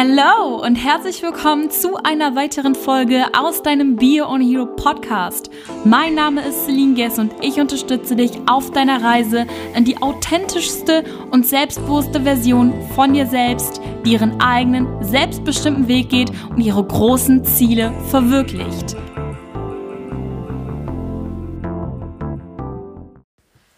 Hello und herzlich willkommen zu einer weiteren Folge aus deinem Bio on Hero Podcast. Mein Name ist Celine Guess und ich unterstütze dich auf deiner Reise in die authentischste und selbstbewusste Version von dir selbst, die ihren eigenen, selbstbestimmten Weg geht und ihre großen Ziele verwirklicht.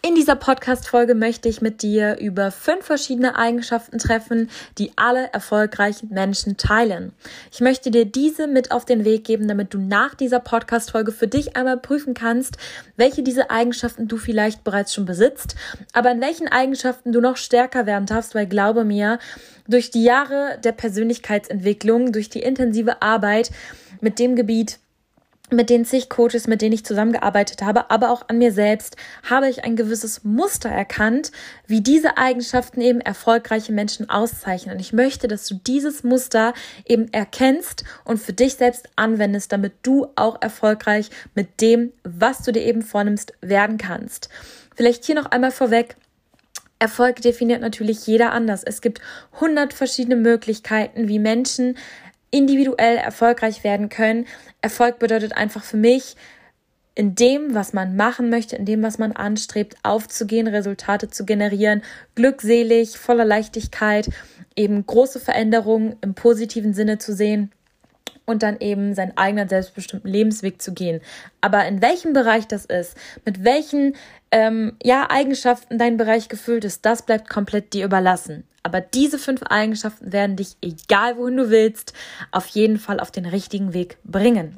In dieser Podcast-Folge möchte ich mit dir über fünf verschiedene Eigenschaften treffen, die alle erfolgreichen Menschen teilen. Ich möchte dir diese mit auf den Weg geben, damit du nach dieser Podcast-Folge für dich einmal prüfen kannst, welche diese Eigenschaften du vielleicht bereits schon besitzt, aber in welchen Eigenschaften du noch stärker werden darfst, weil glaube mir, durch die Jahre der Persönlichkeitsentwicklung, durch die intensive Arbeit mit dem Gebiet, mit den zig Coaches, mit denen ich zusammengearbeitet habe, aber auch an mir selbst, habe ich ein gewisses Muster erkannt, wie diese Eigenschaften eben erfolgreiche Menschen auszeichnen. Und ich möchte, dass du dieses Muster eben erkennst und für dich selbst anwendest, damit du auch erfolgreich mit dem, was du dir eben vornimmst, werden kannst. Vielleicht hier noch einmal vorweg. Erfolg definiert natürlich jeder anders. Es gibt hundert verschiedene Möglichkeiten, wie Menschen individuell erfolgreich werden können. Erfolg bedeutet einfach für mich, in dem, was man machen möchte, in dem, was man anstrebt, aufzugehen, Resultate zu generieren, glückselig, voller Leichtigkeit, eben große Veränderungen im positiven Sinne zu sehen und dann eben seinen eigenen selbstbestimmten Lebensweg zu gehen. Aber in welchem Bereich das ist, mit welchen ähm, ja, Eigenschaften dein Bereich gefüllt ist, das bleibt komplett dir überlassen. Aber diese fünf Eigenschaften werden dich, egal wohin du willst, auf jeden Fall auf den richtigen Weg bringen.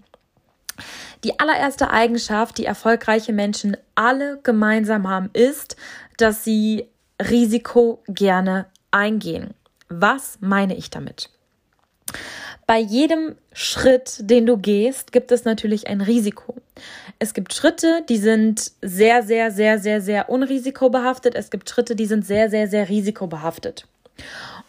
Die allererste Eigenschaft, die erfolgreiche Menschen alle gemeinsam haben, ist, dass sie Risiko gerne eingehen. Was meine ich damit? Bei jedem Schritt, den du gehst, gibt es natürlich ein Risiko. Es gibt Schritte, die sind sehr, sehr, sehr, sehr, sehr unrisikobehaftet. Es gibt Schritte, die sind sehr, sehr, sehr risikobehaftet.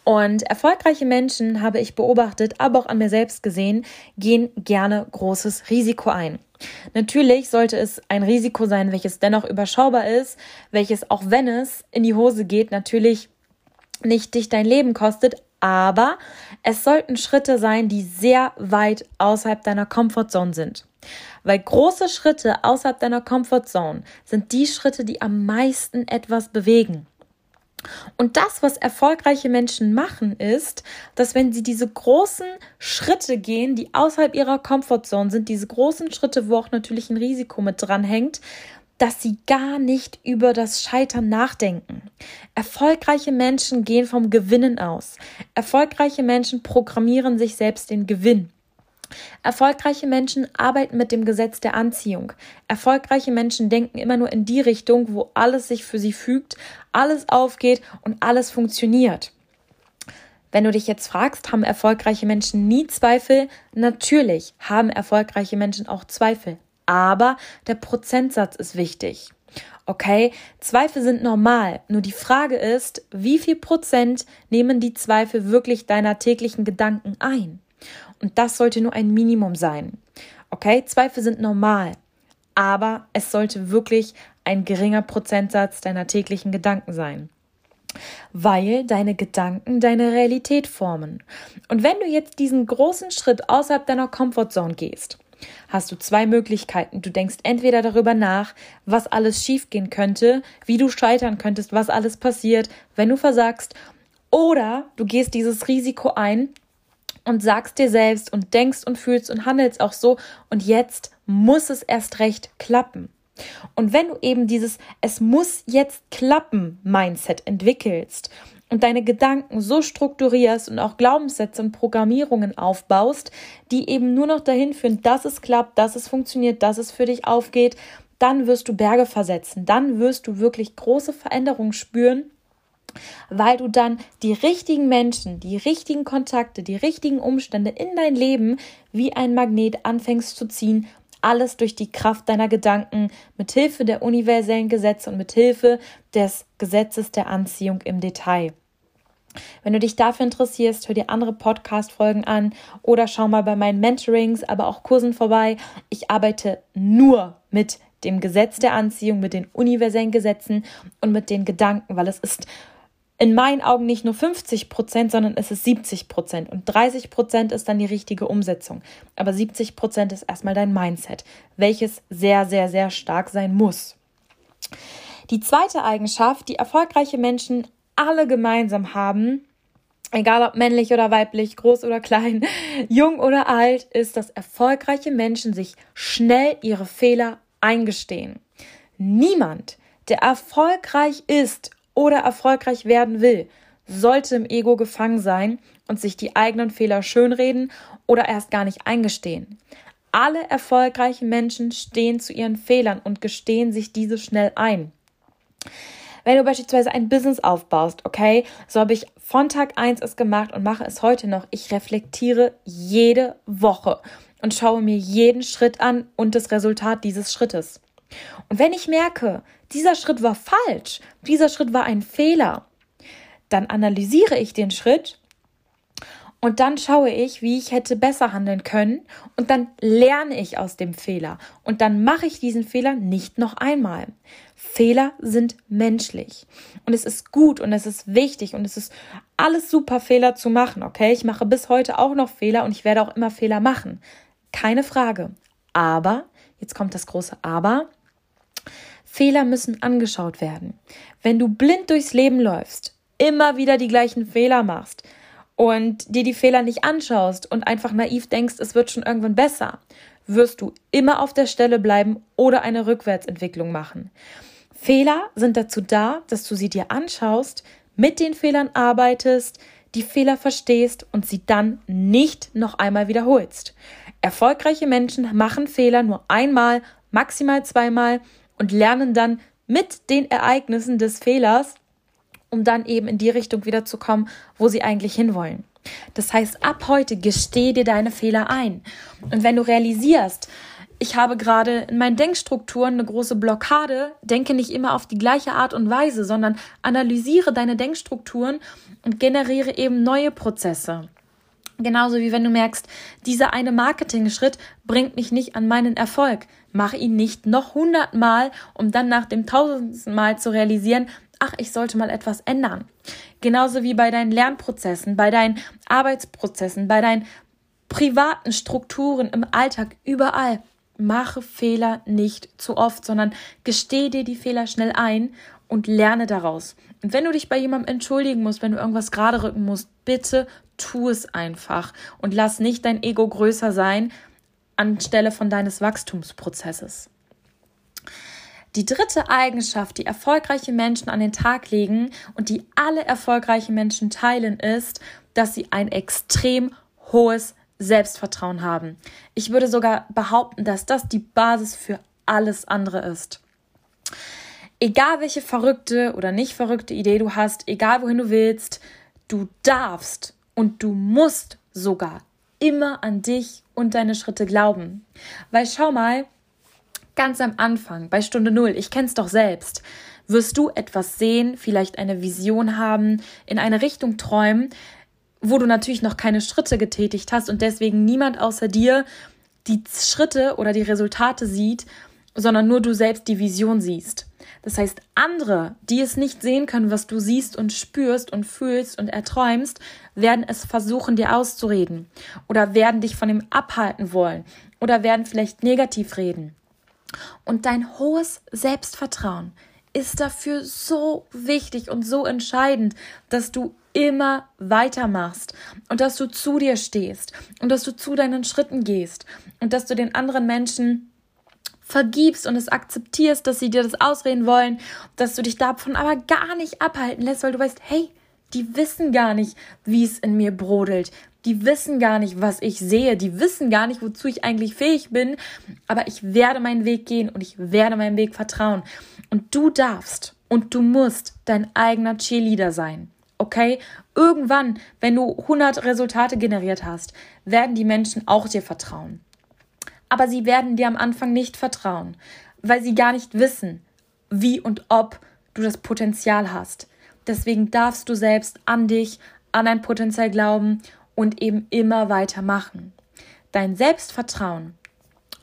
Und erfolgreiche Menschen, habe ich beobachtet, aber auch an mir selbst gesehen, gehen gerne großes Risiko ein. Natürlich sollte es ein Risiko sein, welches dennoch überschaubar ist, welches auch wenn es in die Hose geht, natürlich nicht dich dein Leben kostet, aber es sollten Schritte sein, die sehr weit außerhalb deiner Comfortzone sind. Weil große Schritte außerhalb deiner Comfortzone sind die Schritte, die am meisten etwas bewegen. Und das, was erfolgreiche Menschen machen, ist, dass wenn sie diese großen Schritte gehen, die außerhalb ihrer Komfortzone sind, diese großen Schritte, wo auch natürlich ein Risiko mit dran hängt, dass sie gar nicht über das Scheitern nachdenken. Erfolgreiche Menschen gehen vom Gewinnen aus. Erfolgreiche Menschen programmieren sich selbst den Gewinn. Erfolgreiche Menschen arbeiten mit dem Gesetz der Anziehung. Erfolgreiche Menschen denken immer nur in die Richtung, wo alles sich für sie fügt, alles aufgeht und alles funktioniert. Wenn du dich jetzt fragst, haben erfolgreiche Menschen nie Zweifel? Natürlich haben erfolgreiche Menschen auch Zweifel. Aber der Prozentsatz ist wichtig. Okay, Zweifel sind normal. Nur die Frage ist, wie viel Prozent nehmen die Zweifel wirklich deiner täglichen Gedanken ein? Und das sollte nur ein Minimum sein. Okay, Zweifel sind normal, aber es sollte wirklich ein geringer Prozentsatz deiner täglichen Gedanken sein. Weil deine Gedanken deine Realität formen. Und wenn du jetzt diesen großen Schritt außerhalb deiner Comfortzone gehst, hast du zwei Möglichkeiten. Du denkst entweder darüber nach, was alles schiefgehen könnte, wie du scheitern könntest, was alles passiert, wenn du versagst, oder du gehst dieses Risiko ein und sagst dir selbst und denkst und fühlst und handelst auch so und jetzt muss es erst recht klappen. Und wenn du eben dieses Es muss jetzt klappen Mindset entwickelst und deine Gedanken so strukturierst und auch Glaubenssätze und Programmierungen aufbaust, die eben nur noch dahin führen, dass es klappt, dass es funktioniert, dass es für dich aufgeht, dann wirst du Berge versetzen, dann wirst du wirklich große Veränderungen spüren weil du dann die richtigen Menschen, die richtigen Kontakte, die richtigen Umstände in dein Leben wie ein Magnet anfängst zu ziehen, alles durch die Kraft deiner Gedanken, mit Hilfe der universellen Gesetze und mit Hilfe des Gesetzes der Anziehung im Detail. Wenn du dich dafür interessierst, hör dir andere Podcast-Folgen an oder schau mal bei meinen Mentorings, aber auch Kursen vorbei. Ich arbeite nur mit dem Gesetz der Anziehung, mit den universellen Gesetzen und mit den Gedanken, weil es ist in meinen Augen nicht nur 50 Prozent, sondern es ist 70 Prozent. Und 30 Prozent ist dann die richtige Umsetzung. Aber 70 Prozent ist erstmal dein Mindset, welches sehr, sehr, sehr stark sein muss. Die zweite Eigenschaft, die erfolgreiche Menschen alle gemeinsam haben, egal ob männlich oder weiblich, groß oder klein, jung oder alt, ist, dass erfolgreiche Menschen sich schnell ihre Fehler eingestehen. Niemand, der erfolgreich ist oder erfolgreich werden will, sollte im Ego gefangen sein und sich die eigenen Fehler schönreden oder erst gar nicht eingestehen. Alle erfolgreichen Menschen stehen zu ihren Fehlern und gestehen sich diese schnell ein. Wenn du beispielsweise ein Business aufbaust, okay, so habe ich von Tag 1 es gemacht und mache es heute noch. Ich reflektiere jede Woche und schaue mir jeden Schritt an und das Resultat dieses Schrittes. Und wenn ich merke, dieser Schritt war falsch, dieser Schritt war ein Fehler, dann analysiere ich den Schritt und dann schaue ich, wie ich hätte besser handeln können und dann lerne ich aus dem Fehler und dann mache ich diesen Fehler nicht noch einmal. Fehler sind menschlich und es ist gut und es ist wichtig und es ist alles super Fehler zu machen, okay? Ich mache bis heute auch noch Fehler und ich werde auch immer Fehler machen. Keine Frage. Aber, jetzt kommt das große Aber, Fehler müssen angeschaut werden. Wenn du blind durchs Leben läufst, immer wieder die gleichen Fehler machst und dir die Fehler nicht anschaust und einfach naiv denkst, es wird schon irgendwann besser, wirst du immer auf der Stelle bleiben oder eine Rückwärtsentwicklung machen. Fehler sind dazu da, dass du sie dir anschaust, mit den Fehlern arbeitest, die Fehler verstehst und sie dann nicht noch einmal wiederholst. Erfolgreiche Menschen machen Fehler nur einmal, maximal zweimal und lernen dann mit den Ereignissen des Fehlers, um dann eben in die Richtung wiederzukommen, wo sie eigentlich hinwollen. Das heißt, ab heute gesteh dir deine Fehler ein. Und wenn du realisierst, ich habe gerade in meinen Denkstrukturen eine große Blockade, denke nicht immer auf die gleiche Art und Weise, sondern analysiere deine Denkstrukturen und generiere eben neue Prozesse. Genauso wie wenn du merkst, dieser eine Marketing-Schritt bringt mich nicht an meinen Erfolg. Mach ihn nicht noch hundertmal, um dann nach dem tausendsten Mal zu realisieren, ach, ich sollte mal etwas ändern. Genauso wie bei deinen Lernprozessen, bei deinen Arbeitsprozessen, bei deinen privaten Strukturen im Alltag, überall. Mache Fehler nicht zu oft, sondern gesteh dir die Fehler schnell ein und lerne daraus. Und wenn du dich bei jemandem entschuldigen musst, wenn du irgendwas gerade rücken musst, bitte tu es einfach und lass nicht dein Ego größer sein anstelle von deines Wachstumsprozesses. Die dritte Eigenschaft, die erfolgreiche Menschen an den Tag legen und die alle erfolgreichen Menschen teilen, ist, dass sie ein extrem hohes Selbstvertrauen haben. Ich würde sogar behaupten, dass das die Basis für alles andere ist. Egal welche verrückte oder nicht verrückte Idee du hast, egal wohin du willst, du darfst und du musst sogar immer an dich und deine Schritte glauben. Weil schau mal, ganz am Anfang, bei Stunde Null, ich kenn's doch selbst, wirst du etwas sehen, vielleicht eine Vision haben, in eine Richtung träumen, wo du natürlich noch keine Schritte getätigt hast und deswegen niemand außer dir die Schritte oder die Resultate sieht, sondern nur du selbst die Vision siehst. Das heißt, andere, die es nicht sehen können, was du siehst und spürst und fühlst und erträumst, werden es versuchen, dir auszureden oder werden dich von dem abhalten wollen oder werden vielleicht negativ reden. Und dein hohes Selbstvertrauen ist dafür so wichtig und so entscheidend, dass du immer weitermachst und dass du zu dir stehst und dass du zu deinen Schritten gehst und dass du den anderen Menschen vergibst und es akzeptierst, dass sie dir das ausreden wollen, dass du dich davon aber gar nicht abhalten lässt, weil du weißt, hey, die wissen gar nicht, wie es in mir brodelt. Die wissen gar nicht, was ich sehe. Die wissen gar nicht, wozu ich eigentlich fähig bin. Aber ich werde meinen Weg gehen und ich werde meinem Weg vertrauen. Und du darfst und du musst dein eigener Cheerleader sein. Okay? Irgendwann, wenn du 100 Resultate generiert hast, werden die Menschen auch dir vertrauen aber sie werden dir am Anfang nicht vertrauen, weil sie gar nicht wissen, wie und ob du das Potenzial hast. Deswegen darfst du selbst an dich, an dein Potenzial glauben und eben immer weitermachen. Dein Selbstvertrauen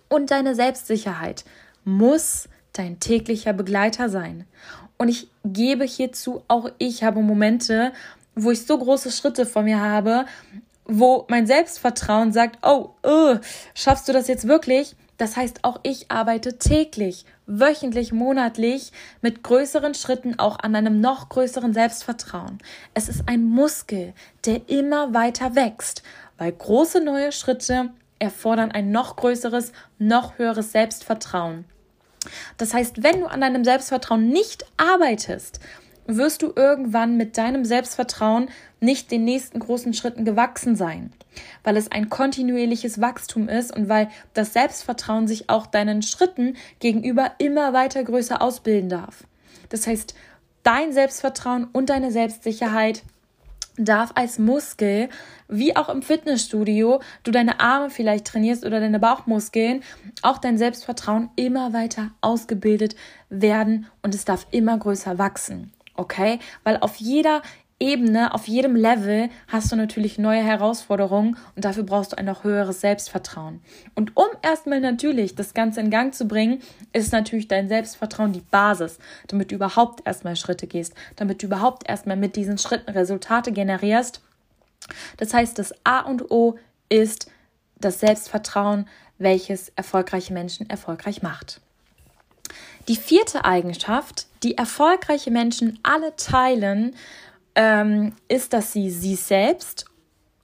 und deine Selbstsicherheit muss dein täglicher Begleiter sein. Und ich gebe hierzu, auch ich habe Momente, wo ich so große Schritte vor mir habe, wo mein Selbstvertrauen sagt, oh, uh, schaffst du das jetzt wirklich? Das heißt, auch ich arbeite täglich, wöchentlich, monatlich mit größeren Schritten auch an einem noch größeren Selbstvertrauen. Es ist ein Muskel, der immer weiter wächst, weil große neue Schritte erfordern ein noch größeres, noch höheres Selbstvertrauen. Das heißt, wenn du an deinem Selbstvertrauen nicht arbeitest, wirst du irgendwann mit deinem Selbstvertrauen nicht den nächsten großen Schritten gewachsen sein, weil es ein kontinuierliches Wachstum ist und weil das Selbstvertrauen sich auch deinen Schritten gegenüber immer weiter größer ausbilden darf. Das heißt, dein Selbstvertrauen und deine Selbstsicherheit darf als Muskel, wie auch im Fitnessstudio, du deine Arme vielleicht trainierst oder deine Bauchmuskeln, auch dein Selbstvertrauen immer weiter ausgebildet werden und es darf immer größer wachsen. Okay? Weil auf jeder Ebene, auf jedem Level hast du natürlich neue Herausforderungen und dafür brauchst du ein noch höheres Selbstvertrauen. Und um erstmal natürlich das Ganze in Gang zu bringen, ist natürlich dein Selbstvertrauen die Basis, damit du überhaupt erstmal Schritte gehst, damit du überhaupt erstmal mit diesen Schritten Resultate generierst. Das heißt, das A und O ist das Selbstvertrauen, welches erfolgreiche Menschen erfolgreich macht. Die vierte Eigenschaft, die erfolgreiche Menschen alle teilen, ähm, ist, dass sie sie selbst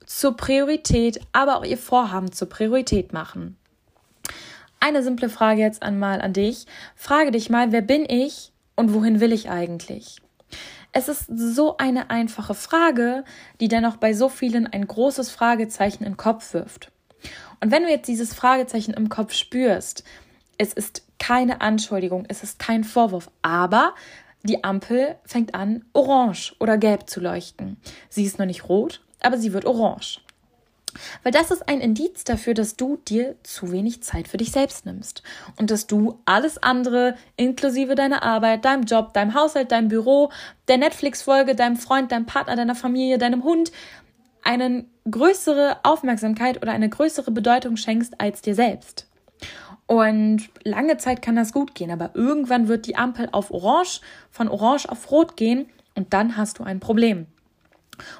zur Priorität, aber auch ihr Vorhaben zur Priorität machen. Eine simple Frage jetzt einmal an dich. Frage dich mal, wer bin ich und wohin will ich eigentlich? Es ist so eine einfache Frage, die dennoch bei so vielen ein großes Fragezeichen im Kopf wirft. Und wenn du jetzt dieses Fragezeichen im Kopf spürst, es ist keine Anschuldigung, es ist kein Vorwurf, aber die Ampel fängt an, orange oder gelb zu leuchten. Sie ist noch nicht rot, aber sie wird orange. Weil das ist ein Indiz dafür, dass du dir zu wenig Zeit für dich selbst nimmst und dass du alles andere, inklusive deiner Arbeit, deinem Job, deinem Haushalt, deinem Büro, der Netflix-Folge, deinem Freund, deinem Partner, deiner Familie, deinem Hund, eine größere Aufmerksamkeit oder eine größere Bedeutung schenkst als dir selbst. Und lange Zeit kann das gut gehen, aber irgendwann wird die Ampel auf Orange, von Orange auf Rot gehen und dann hast du ein Problem.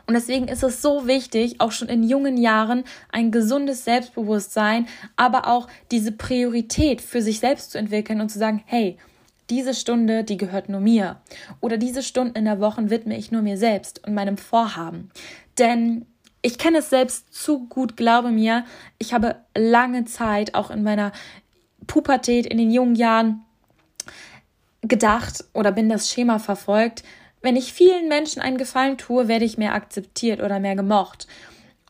Und deswegen ist es so wichtig, auch schon in jungen Jahren ein gesundes Selbstbewusstsein, aber auch diese Priorität für sich selbst zu entwickeln und zu sagen, hey, diese Stunde, die gehört nur mir. Oder diese Stunden in der Woche widme ich nur mir selbst und meinem Vorhaben. Denn ich kenne es selbst zu gut, glaube mir, ich habe lange Zeit auch in meiner Pubertät, in den jungen Jahren gedacht oder bin das Schema verfolgt, wenn ich vielen Menschen einen Gefallen tue, werde ich mehr akzeptiert oder mehr gemocht.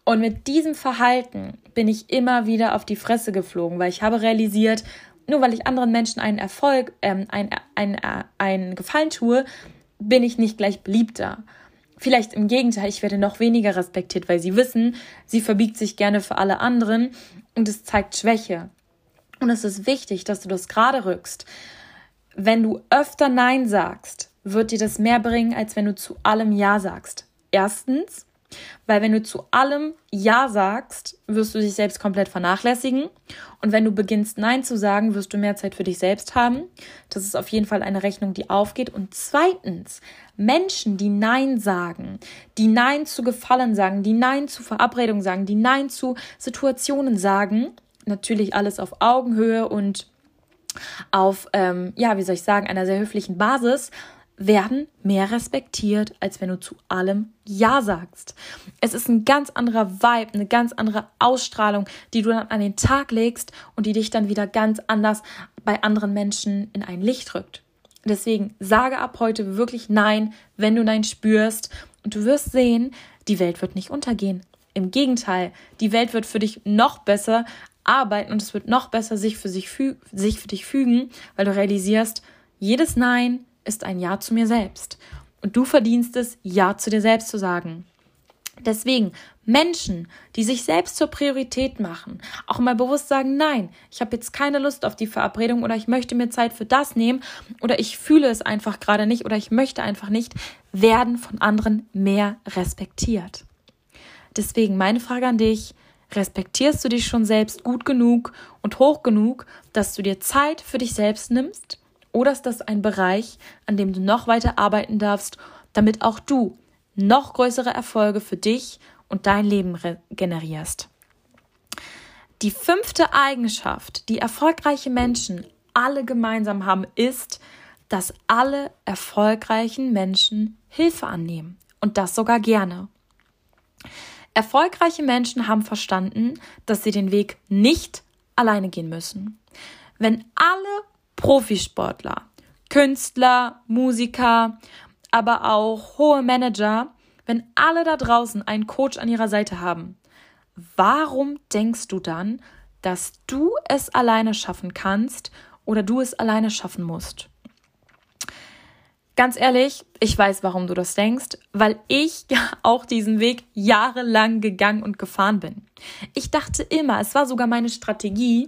Und mit diesem Verhalten bin ich immer wieder auf die Fresse geflogen, weil ich habe realisiert, nur weil ich anderen Menschen einen Erfolg, ähm, ein, ein, ein, einen Gefallen tue, bin ich nicht gleich beliebter. Vielleicht im Gegenteil, ich werde noch weniger respektiert, weil sie wissen, sie verbiegt sich gerne für alle anderen und es zeigt Schwäche. Und es ist wichtig, dass du das gerade rückst. Wenn du öfter Nein sagst, wird dir das mehr bringen, als wenn du zu allem Ja sagst. Erstens, weil wenn du zu allem Ja sagst, wirst du dich selbst komplett vernachlässigen. Und wenn du beginnst Nein zu sagen, wirst du mehr Zeit für dich selbst haben. Das ist auf jeden Fall eine Rechnung, die aufgeht. Und zweitens, Menschen, die Nein sagen, die Nein zu Gefallen sagen, die Nein zu Verabredungen sagen, die Nein zu Situationen sagen, natürlich alles auf Augenhöhe und auf, ähm, ja, wie soll ich sagen, einer sehr höflichen Basis, werden mehr respektiert, als wenn du zu allem Ja sagst. Es ist ein ganz anderer Vibe, eine ganz andere Ausstrahlung, die du dann an den Tag legst und die dich dann wieder ganz anders bei anderen Menschen in ein Licht rückt. Deswegen sage ab heute wirklich Nein, wenn du Nein spürst und du wirst sehen, die Welt wird nicht untergehen. Im Gegenteil, die Welt wird für dich noch besser, arbeiten und es wird noch besser sich für, sich, sich für dich fügen, weil du realisierst, jedes Nein ist ein Ja zu mir selbst. Und du verdienst es, Ja zu dir selbst zu sagen. Deswegen Menschen, die sich selbst zur Priorität machen, auch mal bewusst sagen, nein, ich habe jetzt keine Lust auf die Verabredung oder ich möchte mir Zeit für das nehmen oder ich fühle es einfach gerade nicht oder ich möchte einfach nicht, werden von anderen mehr respektiert. Deswegen meine Frage an dich, Respektierst du dich schon selbst gut genug und hoch genug, dass du dir Zeit für dich selbst nimmst? Oder ist das ein Bereich, an dem du noch weiter arbeiten darfst, damit auch du noch größere Erfolge für dich und dein Leben generierst? Die fünfte Eigenschaft, die erfolgreiche Menschen alle gemeinsam haben, ist, dass alle erfolgreichen Menschen Hilfe annehmen und das sogar gerne. Erfolgreiche Menschen haben verstanden, dass sie den Weg nicht alleine gehen müssen. Wenn alle Profisportler, Künstler, Musiker, aber auch hohe Manager, wenn alle da draußen einen Coach an ihrer Seite haben, warum denkst du dann, dass du es alleine schaffen kannst oder du es alleine schaffen musst? Ganz ehrlich, ich weiß, warum du das denkst, weil ich ja auch diesen Weg jahrelang gegangen und gefahren bin. Ich dachte immer, es war sogar meine Strategie,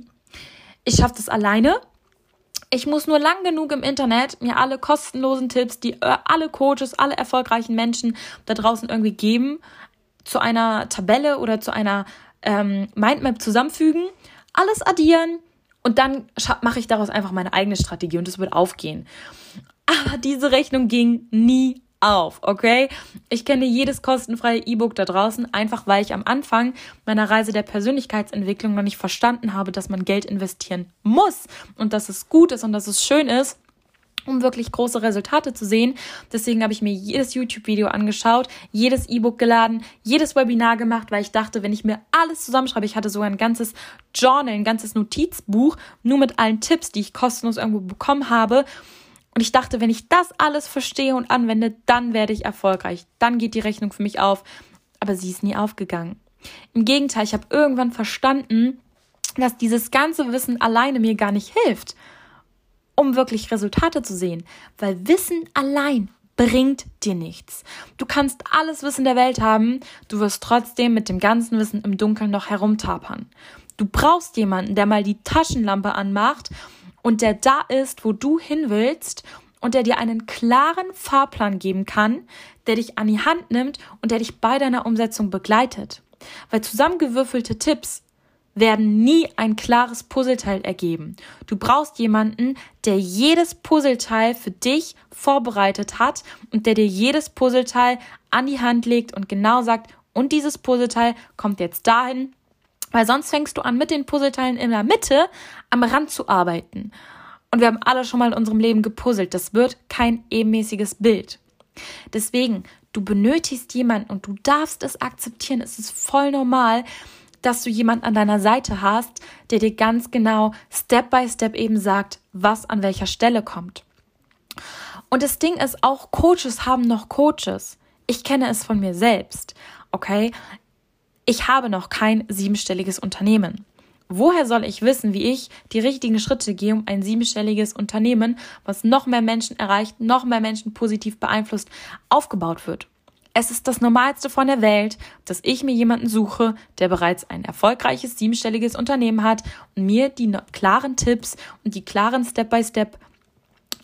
ich schaffe das alleine. Ich muss nur lang genug im Internet mir alle kostenlosen Tipps, die äh, alle Coaches, alle erfolgreichen Menschen da draußen irgendwie geben, zu einer Tabelle oder zu einer ähm, Mindmap zusammenfügen, alles addieren und dann mache ich daraus einfach meine eigene Strategie und es wird aufgehen. Aber diese Rechnung ging nie auf, okay? Ich kenne jedes kostenfreie E-Book da draußen, einfach weil ich am Anfang meiner Reise der Persönlichkeitsentwicklung noch nicht verstanden habe, dass man Geld investieren muss und dass es gut ist und dass es schön ist um wirklich große Resultate zu sehen. Deswegen habe ich mir jedes YouTube-Video angeschaut, jedes E-Book geladen, jedes Webinar gemacht, weil ich dachte, wenn ich mir alles zusammenschreibe, ich hatte sogar ein ganzes Journal, ein ganzes Notizbuch, nur mit allen Tipps, die ich kostenlos irgendwo bekommen habe, und ich dachte, wenn ich das alles verstehe und anwende, dann werde ich erfolgreich. Dann geht die Rechnung für mich auf. Aber sie ist nie aufgegangen. Im Gegenteil, ich habe irgendwann verstanden, dass dieses ganze Wissen alleine mir gar nicht hilft, um wirklich Resultate zu sehen. Weil Wissen allein bringt dir nichts. Du kannst alles Wissen der Welt haben, du wirst trotzdem mit dem ganzen Wissen im Dunkeln noch herumtapern. Du brauchst jemanden, der mal die Taschenlampe anmacht und der da ist, wo du hin willst und der dir einen klaren Fahrplan geben kann, der dich an die Hand nimmt und der dich bei deiner Umsetzung begleitet. Weil zusammengewürfelte Tipps werden nie ein klares Puzzleteil ergeben. Du brauchst jemanden, der jedes Puzzleteil für dich vorbereitet hat und der dir jedes Puzzleteil an die Hand legt und genau sagt, und dieses Puzzleteil kommt jetzt dahin, weil sonst fängst du an, mit den Puzzleteilen in der Mitte am Rand zu arbeiten. Und wir haben alle schon mal in unserem Leben gepuzzelt. Das wird kein ebenmäßiges Bild. Deswegen, du benötigst jemanden und du darfst es akzeptieren. Es ist voll normal, dass du jemanden an deiner Seite hast, der dir ganz genau Step by Step eben sagt, was an welcher Stelle kommt. Und das Ding ist, auch Coaches haben noch Coaches. Ich kenne es von mir selbst. Okay, ich habe noch kein siebenstelliges Unternehmen. Woher soll ich wissen, wie ich die richtigen Schritte gehe, um ein siebenstelliges Unternehmen, was noch mehr Menschen erreicht, noch mehr Menschen positiv beeinflusst, aufgebaut wird? Es ist das Normalste von der Welt, dass ich mir jemanden suche, der bereits ein erfolgreiches siebenstelliges Unternehmen hat und mir die klaren Tipps und die klaren Step-by-Step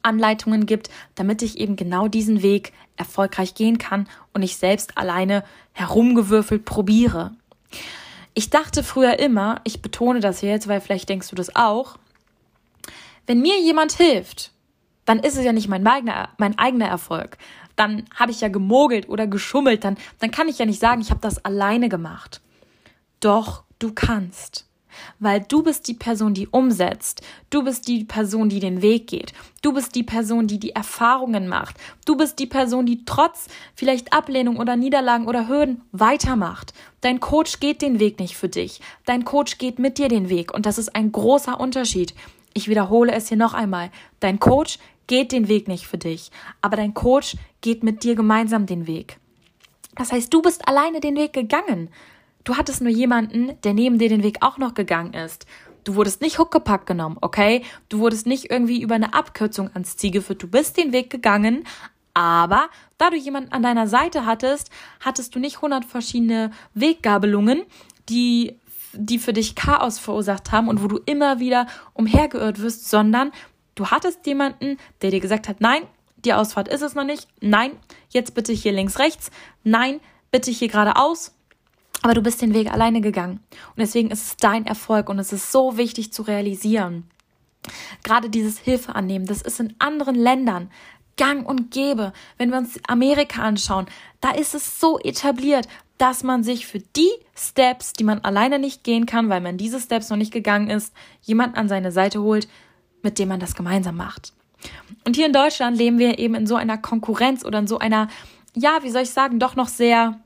Anleitungen gibt, damit ich eben genau diesen Weg erfolgreich gehen kann und ich selbst alleine herumgewürfelt probiere. Ich dachte früher immer, ich betone das jetzt, weil vielleicht denkst du das auch, wenn mir jemand hilft, dann ist es ja nicht mein eigener, mein eigener Erfolg. Dann habe ich ja gemogelt oder geschummelt, dann, dann kann ich ja nicht sagen, ich habe das alleine gemacht. Doch du kannst weil du bist die Person, die umsetzt. Du bist die Person, die den Weg geht. Du bist die Person, die die Erfahrungen macht. Du bist die Person, die trotz vielleicht Ablehnung oder Niederlagen oder Hürden weitermacht. Dein Coach geht den Weg nicht für dich. Dein Coach geht mit dir den Weg und das ist ein großer Unterschied. Ich wiederhole es hier noch einmal. Dein Coach geht den Weg nicht für dich, aber dein Coach geht mit dir gemeinsam den Weg. Das heißt, du bist alleine den Weg gegangen. Du hattest nur jemanden, der neben dir den Weg auch noch gegangen ist. Du wurdest nicht huckepack genommen, okay? Du wurdest nicht irgendwie über eine Abkürzung ans Ziel geführt. Du bist den Weg gegangen, aber da du jemanden an deiner Seite hattest, hattest du nicht hundert verschiedene Weggabelungen, die, die für dich Chaos verursacht haben und wo du immer wieder umhergeirrt wirst, sondern du hattest jemanden, der dir gesagt hat, nein, die Ausfahrt ist es noch nicht. Nein, jetzt bitte hier links, rechts. Nein, bitte hier geradeaus. Aber du bist den Weg alleine gegangen. Und deswegen ist es dein Erfolg und es ist so wichtig zu realisieren. Gerade dieses Hilfe annehmen, das ist in anderen Ländern gang und gäbe. Wenn wir uns Amerika anschauen, da ist es so etabliert, dass man sich für die Steps, die man alleine nicht gehen kann, weil man diese Steps noch nicht gegangen ist, jemand an seine Seite holt, mit dem man das gemeinsam macht. Und hier in Deutschland leben wir eben in so einer Konkurrenz oder in so einer, ja, wie soll ich sagen, doch noch sehr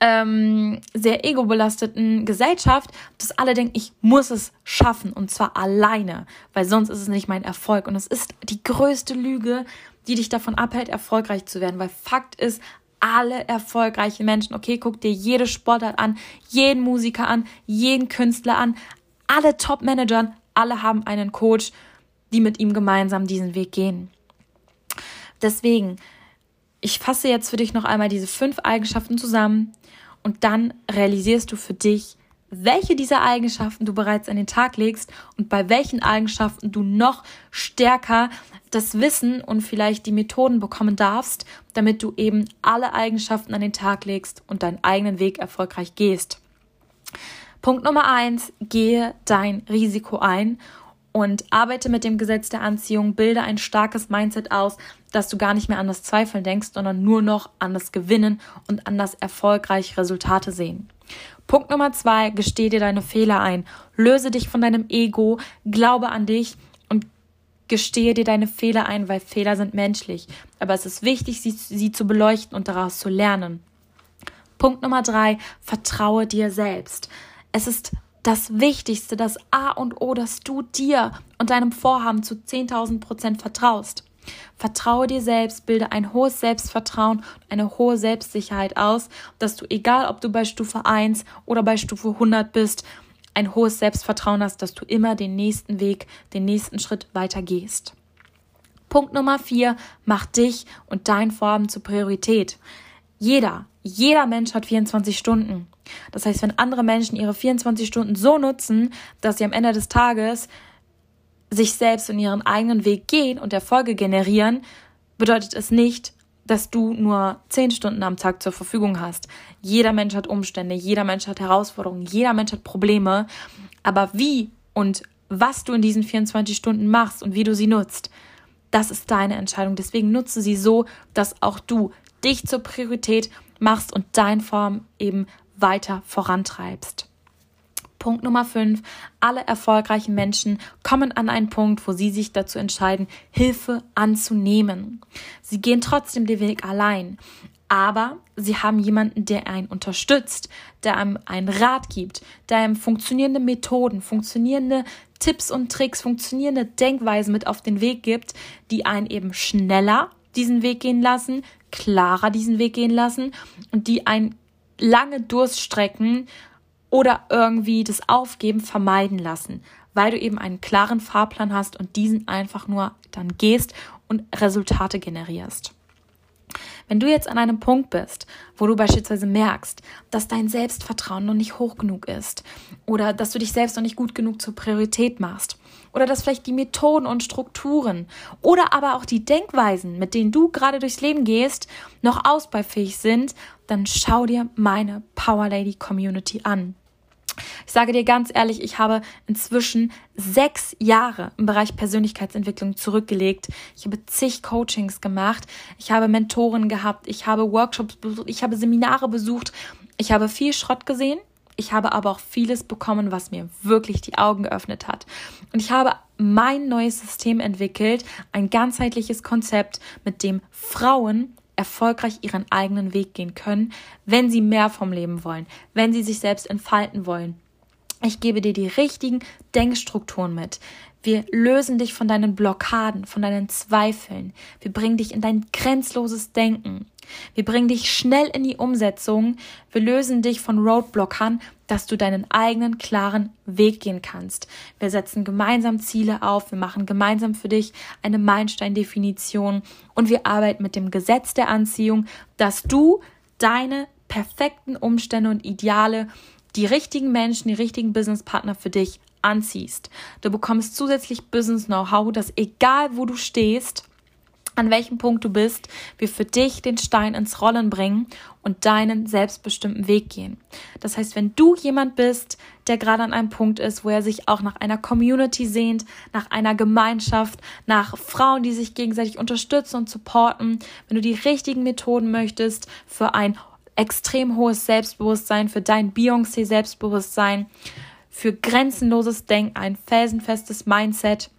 ähm, sehr ego-belasteten Gesellschaft, dass alle denken, ich muss es schaffen und zwar alleine, weil sonst ist es nicht mein Erfolg. Und es ist die größte Lüge, die dich davon abhält, erfolgreich zu werden, weil Fakt ist, alle erfolgreichen Menschen, okay, guck dir jede Sportart an, jeden Musiker an, jeden Künstler an, alle Top-Managern, alle haben einen Coach, die mit ihm gemeinsam diesen Weg gehen. Deswegen, ich fasse jetzt für dich noch einmal diese fünf Eigenschaften zusammen und dann realisierst du für dich, welche dieser Eigenschaften du bereits an den Tag legst und bei welchen Eigenschaften du noch stärker das Wissen und vielleicht die Methoden bekommen darfst, damit du eben alle Eigenschaften an den Tag legst und deinen eigenen Weg erfolgreich gehst. Punkt Nummer eins, gehe dein Risiko ein und arbeite mit dem Gesetz der Anziehung, bilde ein starkes Mindset aus, dass du gar nicht mehr an das Zweifeln denkst, sondern nur noch an das Gewinnen und an das erfolgreich Resultate sehen. Punkt Nummer zwei, gesteh dir deine Fehler ein, löse dich von deinem Ego, glaube an dich und gestehe dir deine Fehler ein, weil Fehler sind menschlich. Aber es ist wichtig, sie, sie zu beleuchten und daraus zu lernen. Punkt Nummer drei, vertraue dir selbst. Es ist das Wichtigste, das A und O, dass du dir und deinem Vorhaben zu 10.000 Prozent vertraust. Vertraue dir selbst, bilde ein hohes Selbstvertrauen eine hohe Selbstsicherheit aus, dass du, egal ob du bei Stufe 1 oder bei Stufe 100 bist, ein hohes Selbstvertrauen hast, dass du immer den nächsten Weg, den nächsten Schritt weiter gehst. Punkt Nummer 4, mach dich und dein Vorhaben zur Priorität. Jeder, jeder Mensch hat 24 Stunden. Das heißt, wenn andere Menschen ihre 24 Stunden so nutzen, dass sie am Ende des Tages sich selbst und ihren eigenen Weg gehen und Erfolge generieren, bedeutet es nicht, dass du nur 10 Stunden am Tag zur Verfügung hast. Jeder Mensch hat Umstände, jeder Mensch hat Herausforderungen, jeder Mensch hat Probleme. Aber wie und was du in diesen 24 Stunden machst und wie du sie nutzt, das ist deine Entscheidung. Deswegen nutze sie so, dass auch du dich zur Priorität machst und dein Form eben weiter vorantreibst. Punkt Nummer 5. Alle erfolgreichen Menschen kommen an einen Punkt, wo sie sich dazu entscheiden, Hilfe anzunehmen. Sie gehen trotzdem den Weg allein, aber sie haben jemanden, der einen unterstützt, der einem einen Rat gibt, der einem funktionierende Methoden, funktionierende Tipps und Tricks, funktionierende Denkweisen mit auf den Weg gibt, die einen eben schneller diesen Weg gehen lassen, klarer diesen Weg gehen lassen und die einen lange Durststrecken oder irgendwie das Aufgeben vermeiden lassen, weil du eben einen klaren Fahrplan hast und diesen einfach nur dann gehst und Resultate generierst. Wenn du jetzt an einem Punkt bist, wo du beispielsweise merkst, dass dein Selbstvertrauen noch nicht hoch genug ist oder dass du dich selbst noch nicht gut genug zur Priorität machst oder dass vielleicht die Methoden und Strukturen oder aber auch die Denkweisen, mit denen du gerade durchs Leben gehst, noch ausbaufähig sind, dann schau dir meine Power Lady Community an. Ich sage dir ganz ehrlich, ich habe inzwischen sechs Jahre im Bereich Persönlichkeitsentwicklung zurückgelegt. Ich habe zig Coachings gemacht. Ich habe Mentoren gehabt. Ich habe Workshops besucht. Ich habe Seminare besucht. Ich habe viel Schrott gesehen. Ich habe aber auch vieles bekommen, was mir wirklich die Augen geöffnet hat. Und ich habe mein neues System entwickelt, ein ganzheitliches Konzept, mit dem Frauen erfolgreich ihren eigenen Weg gehen können, wenn sie mehr vom Leben wollen, wenn sie sich selbst entfalten wollen. Ich gebe dir die richtigen Denkstrukturen mit. Wir lösen dich von deinen Blockaden, von deinen Zweifeln. Wir bringen dich in dein grenzloses Denken. Wir bringen dich schnell in die Umsetzung. Wir lösen dich von Roadblockern, dass du deinen eigenen klaren Weg gehen kannst. Wir setzen gemeinsam Ziele auf. Wir machen gemeinsam für dich eine Meilensteindefinition und wir arbeiten mit dem Gesetz der Anziehung, dass du deine perfekten Umstände und Ideale, die richtigen Menschen, die richtigen Businesspartner für dich anziehst. Du bekommst zusätzlich Business Know-how, dass egal wo du stehst, an welchem Punkt du bist, wir für dich den Stein ins Rollen bringen und deinen selbstbestimmten Weg gehen. Das heißt, wenn du jemand bist, der gerade an einem Punkt ist, wo er sich auch nach einer Community sehnt, nach einer Gemeinschaft, nach Frauen, die sich gegenseitig unterstützen und supporten, wenn du die richtigen Methoden möchtest für ein extrem hohes Selbstbewusstsein, für dein Beyoncé-Selbstbewusstsein, für grenzenloses Denken, ein felsenfestes Mindset,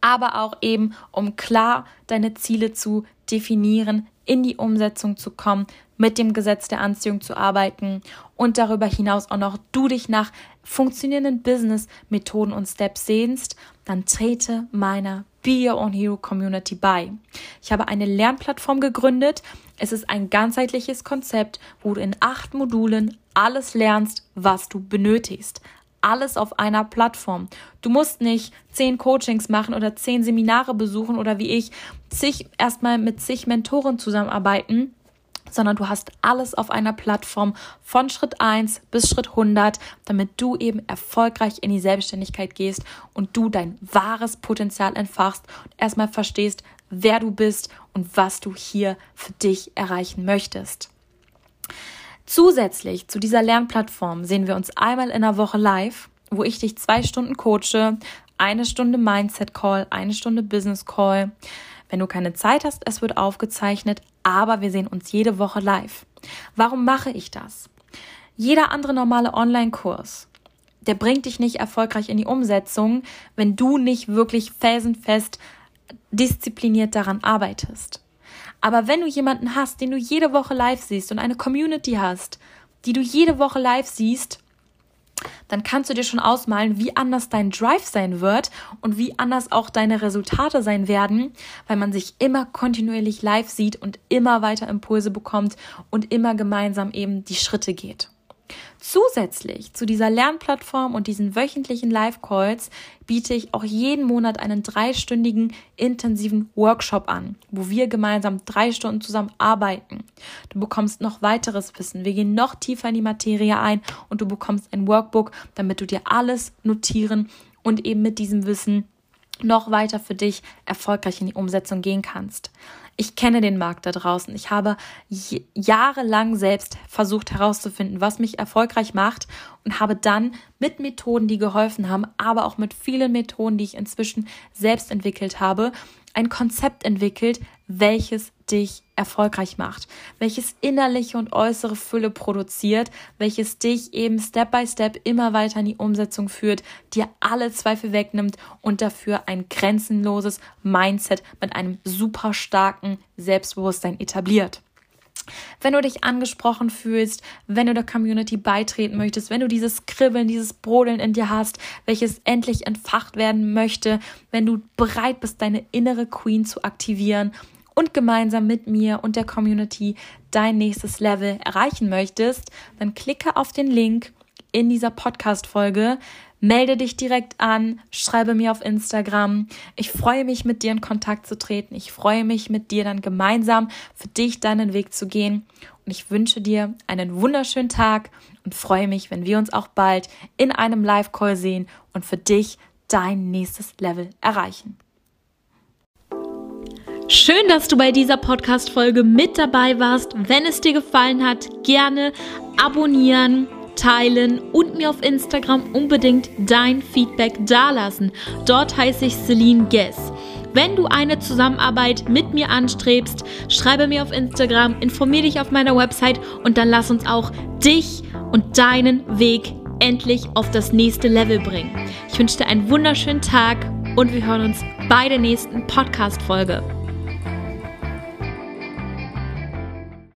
aber auch eben, um klar deine Ziele zu definieren, in die Umsetzung zu kommen, mit dem Gesetz der Anziehung zu arbeiten und darüber hinaus auch noch du dich nach funktionierenden Business-Methoden und Steps sehnst, dann trete meiner Be Your Own Hero Community bei. Ich habe eine Lernplattform gegründet. Es ist ein ganzheitliches Konzept, wo du in acht Modulen alles lernst, was du benötigst alles auf einer Plattform. Du musst nicht zehn Coachings machen oder zehn Seminare besuchen oder wie ich zig erstmal mit zig Mentoren zusammenarbeiten, sondern du hast alles auf einer Plattform von Schritt 1 bis Schritt 100, damit du eben erfolgreich in die Selbstständigkeit gehst und du dein wahres Potenzial entfachst und erstmal verstehst, wer du bist und was du hier für dich erreichen möchtest. Zusätzlich zu dieser Lernplattform sehen wir uns einmal in der Woche live, wo ich dich zwei Stunden coache, eine Stunde Mindset Call, eine Stunde Business Call. Wenn du keine Zeit hast, es wird aufgezeichnet, aber wir sehen uns jede Woche live. Warum mache ich das? Jeder andere normale Online-Kurs, der bringt dich nicht erfolgreich in die Umsetzung, wenn du nicht wirklich felsenfest diszipliniert daran arbeitest. Aber wenn du jemanden hast, den du jede Woche live siehst und eine Community hast, die du jede Woche live siehst, dann kannst du dir schon ausmalen, wie anders dein Drive sein wird und wie anders auch deine Resultate sein werden, weil man sich immer kontinuierlich live sieht und immer weiter Impulse bekommt und immer gemeinsam eben die Schritte geht. Zusätzlich zu dieser Lernplattform und diesen wöchentlichen Live-Calls biete ich auch jeden Monat einen dreistündigen intensiven Workshop an, wo wir gemeinsam drei Stunden zusammen arbeiten. Du bekommst noch weiteres Wissen. Wir gehen noch tiefer in die Materie ein und du bekommst ein Workbook, damit du dir alles notieren und eben mit diesem Wissen noch weiter für dich erfolgreich in die Umsetzung gehen kannst. Ich kenne den Markt da draußen. Ich habe jahrelang selbst versucht herauszufinden, was mich erfolgreich macht und habe dann mit Methoden, die geholfen haben, aber auch mit vielen Methoden, die ich inzwischen selbst entwickelt habe, ein Konzept entwickelt, welches dich erfolgreich macht, welches innerliche und äußere Fülle produziert, welches dich eben Step by Step immer weiter in die Umsetzung führt, dir alle Zweifel wegnimmt und dafür ein grenzenloses Mindset mit einem super starken Selbstbewusstsein etabliert. Wenn du dich angesprochen fühlst, wenn du der Community beitreten möchtest, wenn du dieses Kribbeln, dieses Brodeln in dir hast, welches endlich entfacht werden möchte, wenn du bereit bist, deine innere Queen zu aktivieren und gemeinsam mit mir und der Community dein nächstes Level erreichen möchtest, dann klicke auf den Link in dieser Podcast-Folge. Melde dich direkt an, schreibe mir auf Instagram. Ich freue mich, mit dir in Kontakt zu treten. Ich freue mich, mit dir dann gemeinsam für dich deinen Weg zu gehen. Und ich wünsche dir einen wunderschönen Tag und freue mich, wenn wir uns auch bald in einem Live-Call sehen und für dich dein nächstes Level erreichen. Schön, dass du bei dieser Podcast-Folge mit dabei warst. Wenn es dir gefallen hat, gerne abonnieren teilen und mir auf Instagram unbedingt dein Feedback dalassen. Dort heiße ich Celine Guess. Wenn du eine Zusammenarbeit mit mir anstrebst, schreibe mir auf Instagram, informiere dich auf meiner Website und dann lass uns auch dich und deinen Weg endlich auf das nächste Level bringen. Ich wünsche dir einen wunderschönen Tag und wir hören uns bei der nächsten Podcast-Folge.